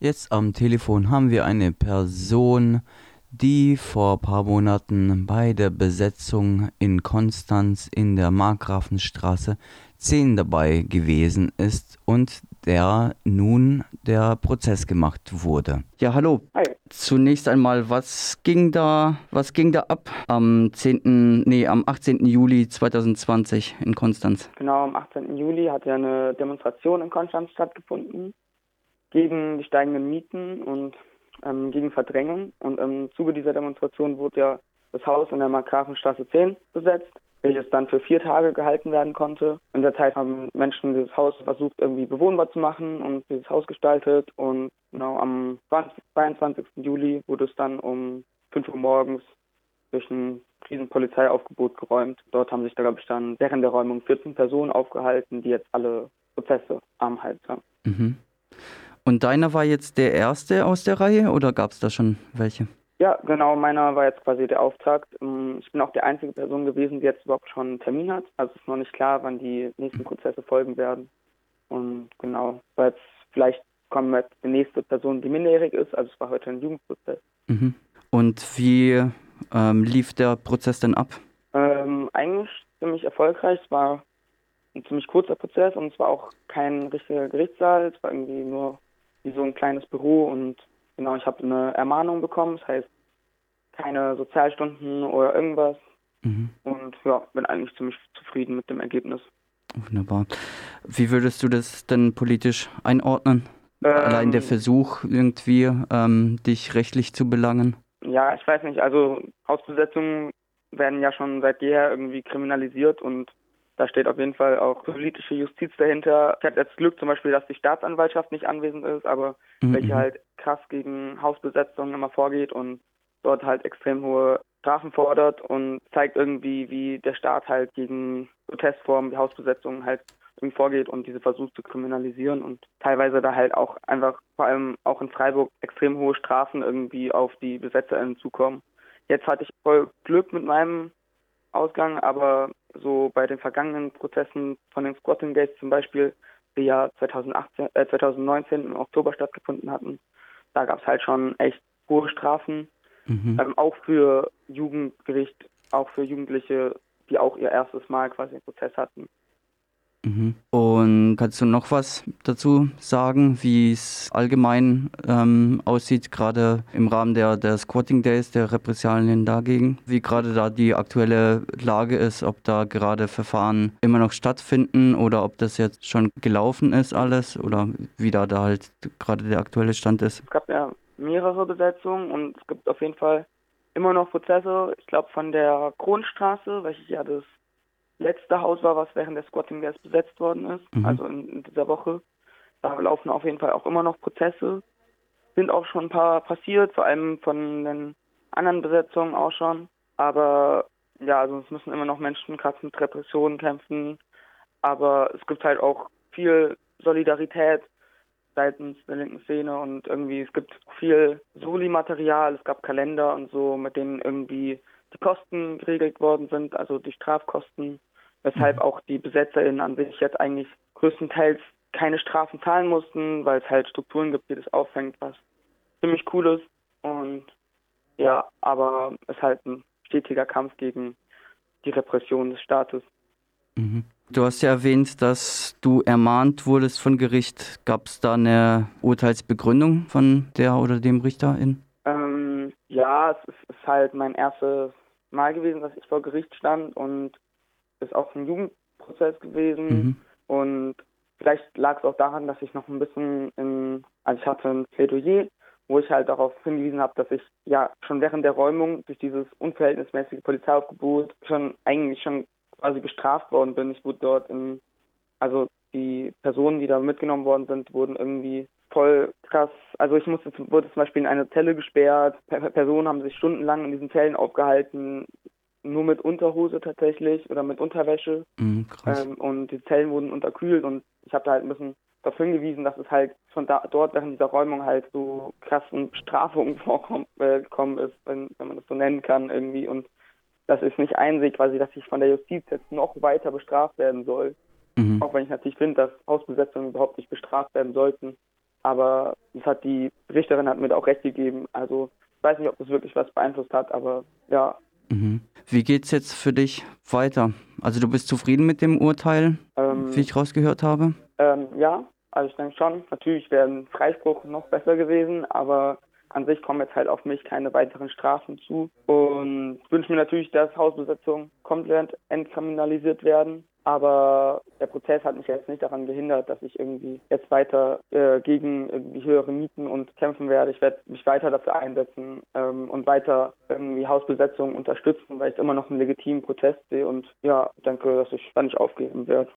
Jetzt am Telefon haben wir eine Person, die vor ein paar Monaten bei der Besetzung in Konstanz in der Markgrafenstraße 10 dabei gewesen ist und der nun der Prozess gemacht wurde. Ja, hallo. Hi. Zunächst einmal, was ging da, was ging da ab am 10., nee, am 18. Juli 2020 in Konstanz? Genau, am 18. Juli hat ja eine Demonstration in Konstanz stattgefunden gegen die steigenden Mieten und ähm, gegen Verdrängung. Und im Zuge dieser Demonstration wurde ja das Haus in der Markgrafenstraße 10 besetzt, welches dann für vier Tage gehalten werden konnte. In der Zeit haben Menschen dieses Haus versucht, irgendwie bewohnbar zu machen und dieses Haus gestaltet. Und genau am 20, 22. Juli wurde es dann um 5 Uhr morgens durch ein Krisenpolizeiaufgebot geräumt. Dort haben sich, da, glaube ich, dann während der Räumung 14 Personen aufgehalten, die jetzt alle Prozesse am Hals haben. Mhm. Und deiner war jetzt der erste aus der Reihe oder gab es da schon welche? Ja, genau, meiner war jetzt quasi der Auftakt. Ähm, ich bin auch die einzige Person gewesen, die jetzt überhaupt schon einen Termin hat. Also es ist noch nicht klar, wann die nächsten Prozesse folgen werden. Und genau, weil jetzt vielleicht kommt jetzt die nächste Person, die minderjährig ist. Also es war heute ein Jugendprozess. Mhm. Und wie ähm, lief der Prozess denn ab? Ähm, eigentlich ziemlich erfolgreich. Es war ein ziemlich kurzer Prozess und es war auch kein richtiger Gerichtssaal. Es war irgendwie nur wie so ein kleines Büro und genau, ich habe eine Ermahnung bekommen, das heißt keine Sozialstunden oder irgendwas. Mhm. Und ja, bin eigentlich ziemlich zufrieden mit dem Ergebnis. Wunderbar. Wie würdest du das denn politisch einordnen? Ähm, Allein der Versuch, irgendwie ähm, dich rechtlich zu belangen? Ja, ich weiß nicht. Also Hausbesetzungen werden ja schon seit jeher irgendwie kriminalisiert und da steht auf jeden Fall auch politische Justiz dahinter. Ich hatte jetzt Glück zum Beispiel, dass die Staatsanwaltschaft nicht anwesend ist, aber mhm. welche halt krass gegen Hausbesetzungen immer vorgeht und dort halt extrem hohe Strafen fordert und zeigt irgendwie, wie der Staat halt gegen Protestformen wie Hausbesetzungen halt irgendwie vorgeht und diese versucht zu kriminalisieren und teilweise da halt auch einfach, vor allem auch in Freiburg, extrem hohe Strafen irgendwie auf die BesetzerInnen zukommen. Jetzt hatte ich voll Glück mit meinem Ausgang, aber so bei den vergangenen Prozessen von den Squatting Gates zum Beispiel, die ja 2018, äh, 2019 im Oktober stattgefunden hatten, da gab es halt schon echt hohe Strafen, mhm. ähm, auch für Jugendgericht, auch für Jugendliche, die auch ihr erstes Mal quasi einen Prozess hatten. Mhm. Und kannst du noch was dazu sagen, wie es allgemein ähm, aussieht, gerade im Rahmen der, der Squatting Days, der Repressalien dagegen? Wie gerade da die aktuelle Lage ist, ob da gerade Verfahren immer noch stattfinden oder ob das jetzt schon gelaufen ist alles oder wie da, da halt gerade der aktuelle Stand ist? Es gab ja mehrere Besetzungen und es gibt auf jeden Fall immer noch Prozesse. Ich glaube von der Kronstraße, welches ja das letzte Haus war, was während der Squatting Days besetzt worden ist, mhm. also in, in, dieser Woche. Da laufen auf jeden Fall auch immer noch Prozesse. Sind auch schon ein paar passiert, vor allem von den anderen Besetzungen auch schon. Aber ja, also es müssen immer noch Menschen gerade mit Repressionen kämpfen. Aber es gibt halt auch viel Solidarität seitens der linken Szene und irgendwie es gibt viel Soli-Material, es gab Kalender und so, mit denen irgendwie die Kosten geregelt worden sind, also die Strafkosten weshalb mhm. auch die BesetzerInnen an sich jetzt eigentlich größtenteils keine Strafen zahlen mussten, weil es halt Strukturen gibt, die das auffängt, was ziemlich cool ist. Und ja, aber es ist halt ein stetiger Kampf gegen die Repression des Staates. Mhm. Du hast ja erwähnt, dass du ermahnt wurdest von Gericht. Gab es da eine Urteilsbegründung von der oder dem Richterin? Ähm, ja, es ist, ist halt mein erstes Mal gewesen, dass ich vor Gericht stand und ist auch ein Jugendprozess gewesen mhm. und vielleicht lag es auch daran, dass ich noch ein bisschen in, also ich hatte ein Plädoyer, wo ich halt darauf hingewiesen habe, dass ich ja schon während der Räumung durch dieses unverhältnismäßige Polizeiaufgebot schon eigentlich schon quasi bestraft worden bin. Ich wurde dort in, also die Personen, die da mitgenommen worden sind, wurden irgendwie voll krass. Also ich musste, wurde zum Beispiel in eine Zelle gesperrt. Personen haben sich stundenlang in diesen Zellen aufgehalten nur mit Unterhose tatsächlich oder mit Unterwäsche. Mhm, ähm, und die Zellen wurden unterkühlt und ich habe da halt ein bisschen darauf hingewiesen, dass es halt schon da, dort während dieser Räumung halt so krassen Strafungen vorgekommen äh, ist, wenn, wenn man das so nennen kann irgendwie und dass ich nicht einsehe, quasi, dass ich von der Justiz jetzt noch weiter bestraft werden soll. Mhm. Auch wenn ich natürlich finde, dass Hausbesetzungen überhaupt nicht bestraft werden sollten. aber das hat die Richterin hat mir auch recht gegeben. Also ich weiß nicht, ob das wirklich was beeinflusst hat, aber ja. Mhm. Wie geht's jetzt für dich weiter? Also du bist zufrieden mit dem Urteil, ähm, wie ich rausgehört habe? Ähm, ja, also ich denke schon. Natürlich wäre ein Freispruch noch besser gewesen, aber an sich kommen jetzt halt auf mich keine weiteren Strafen zu. Und wünsche mir natürlich, dass Hausbesetzungen komplett entkriminalisiert werden. Aber der Prozess hat mich jetzt nicht daran gehindert, dass ich irgendwie jetzt weiter äh, gegen irgendwie höhere Mieten und kämpfen werde. Ich werde mich weiter dafür einsetzen ähm, und weiter irgendwie Hausbesetzungen unterstützen, weil ich immer noch einen legitimen Protest sehe und ja, denke, dass ich da nicht aufgeben werde.